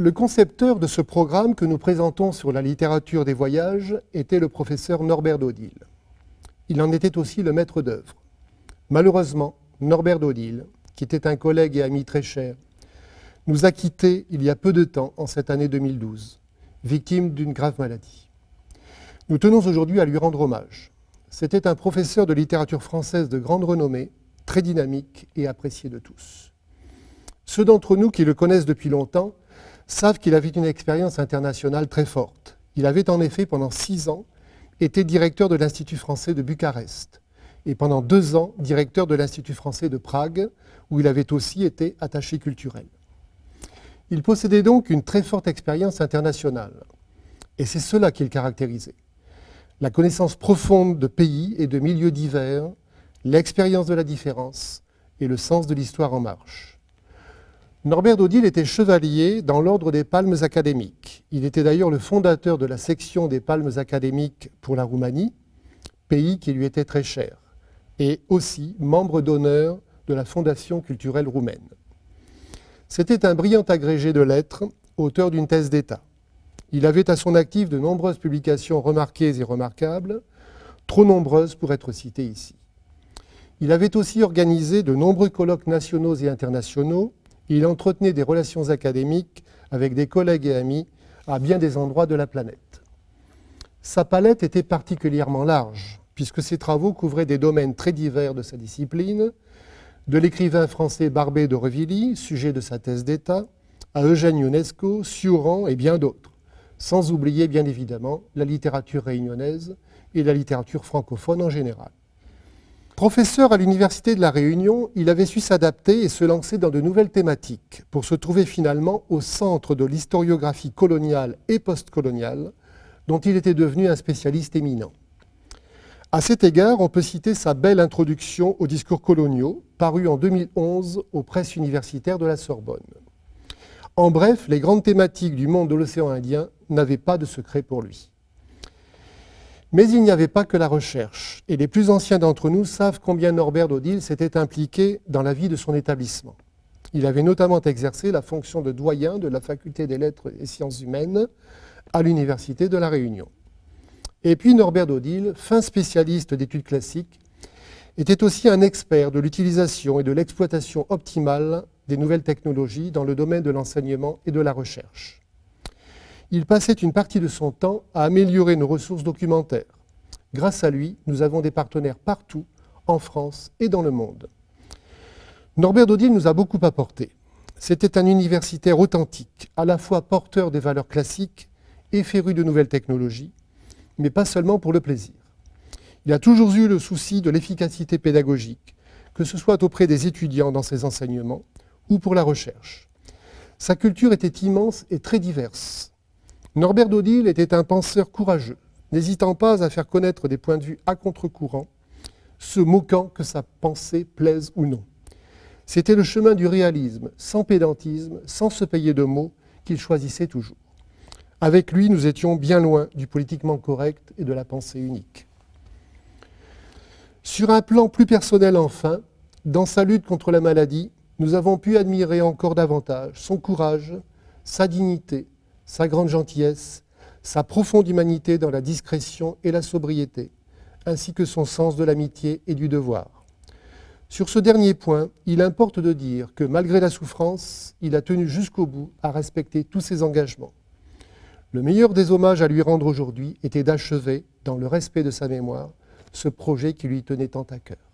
Le concepteur de ce programme que nous présentons sur la littérature des voyages était le professeur Norbert Dodil. Il en était aussi le maître d'œuvre. Malheureusement, Norbert Dodil, qui était un collègue et ami très cher, nous a quittés il y a peu de temps, en cette année 2012, victime d'une grave maladie. Nous tenons aujourd'hui à lui rendre hommage. C'était un professeur de littérature française de grande renommée, très dynamique et apprécié de tous. Ceux d'entre nous qui le connaissent depuis longtemps savent qu'il avait une expérience internationale très forte. Il avait en effet, pendant six ans, été directeur de l'Institut français de Bucarest et pendant deux ans directeur de l'Institut français de Prague, où il avait aussi été attaché culturel. Il possédait donc une très forte expérience internationale, et c'est cela qui le caractérisait. La connaissance profonde de pays et de milieux divers, l'expérience de la différence et le sens de l'histoire en marche. Norbert Dodil était chevalier dans l'ordre des palmes académiques. Il était d'ailleurs le fondateur de la section des palmes académiques pour la Roumanie, pays qui lui était très cher, et aussi membre d'honneur de la Fondation culturelle roumaine. C'était un brillant agrégé de lettres, auteur d'une thèse d'État. Il avait à son actif de nombreuses publications remarquées et remarquables, trop nombreuses pour être citées ici. Il avait aussi organisé de nombreux colloques nationaux et internationaux il entretenait des relations académiques avec des collègues et amis à bien des endroits de la planète. Sa palette était particulièrement large, puisque ses travaux couvraient des domaines très divers de sa discipline, de l'écrivain français Barbé de Revilly, sujet de sa thèse d'État, à Eugène Ionesco, Sioran et bien d'autres, sans oublier bien évidemment la littérature réunionnaise et la littérature francophone en général. Professeur à l'Université de La Réunion, il avait su s'adapter et se lancer dans de nouvelles thématiques pour se trouver finalement au centre de l'historiographie coloniale et postcoloniale dont il était devenu un spécialiste éminent. À cet égard, on peut citer sa belle introduction aux discours coloniaux, parue en 2011 aux presses universitaires de la Sorbonne. En bref, les grandes thématiques du monde de l'océan Indien n'avaient pas de secret pour lui. Mais il n'y avait pas que la recherche, et les plus anciens d'entre nous savent combien Norbert Dodil s'était impliqué dans la vie de son établissement. Il avait notamment exercé la fonction de doyen de la faculté des lettres et sciences humaines à l'Université de La Réunion. Et puis Norbert Dodil, fin spécialiste d'études classiques, était aussi un expert de l'utilisation et de l'exploitation optimale des nouvelles technologies dans le domaine de l'enseignement et de la recherche il passait une partie de son temps à améliorer nos ressources documentaires. Grâce à lui, nous avons des partenaires partout, en France et dans le monde. Norbert Dodil nous a beaucoup apporté. C'était un universitaire authentique, à la fois porteur des valeurs classiques et féru de nouvelles technologies, mais pas seulement pour le plaisir. Il a toujours eu le souci de l'efficacité pédagogique, que ce soit auprès des étudiants dans ses enseignements ou pour la recherche. Sa culture était immense et très diverse. Norbert Dodil était un penseur courageux, n'hésitant pas à faire connaître des points de vue à contre-courant, se moquant que sa pensée plaise ou non. C'était le chemin du réalisme, sans pédantisme, sans se payer de mots, qu'il choisissait toujours. Avec lui, nous étions bien loin du politiquement correct et de la pensée unique. Sur un plan plus personnel enfin, dans sa lutte contre la maladie, nous avons pu admirer encore davantage son courage, sa dignité, sa grande gentillesse, sa profonde humanité dans la discrétion et la sobriété, ainsi que son sens de l'amitié et du devoir. Sur ce dernier point, il importe de dire que malgré la souffrance, il a tenu jusqu'au bout à respecter tous ses engagements. Le meilleur des hommages à lui rendre aujourd'hui était d'achever, dans le respect de sa mémoire, ce projet qui lui tenait tant à cœur.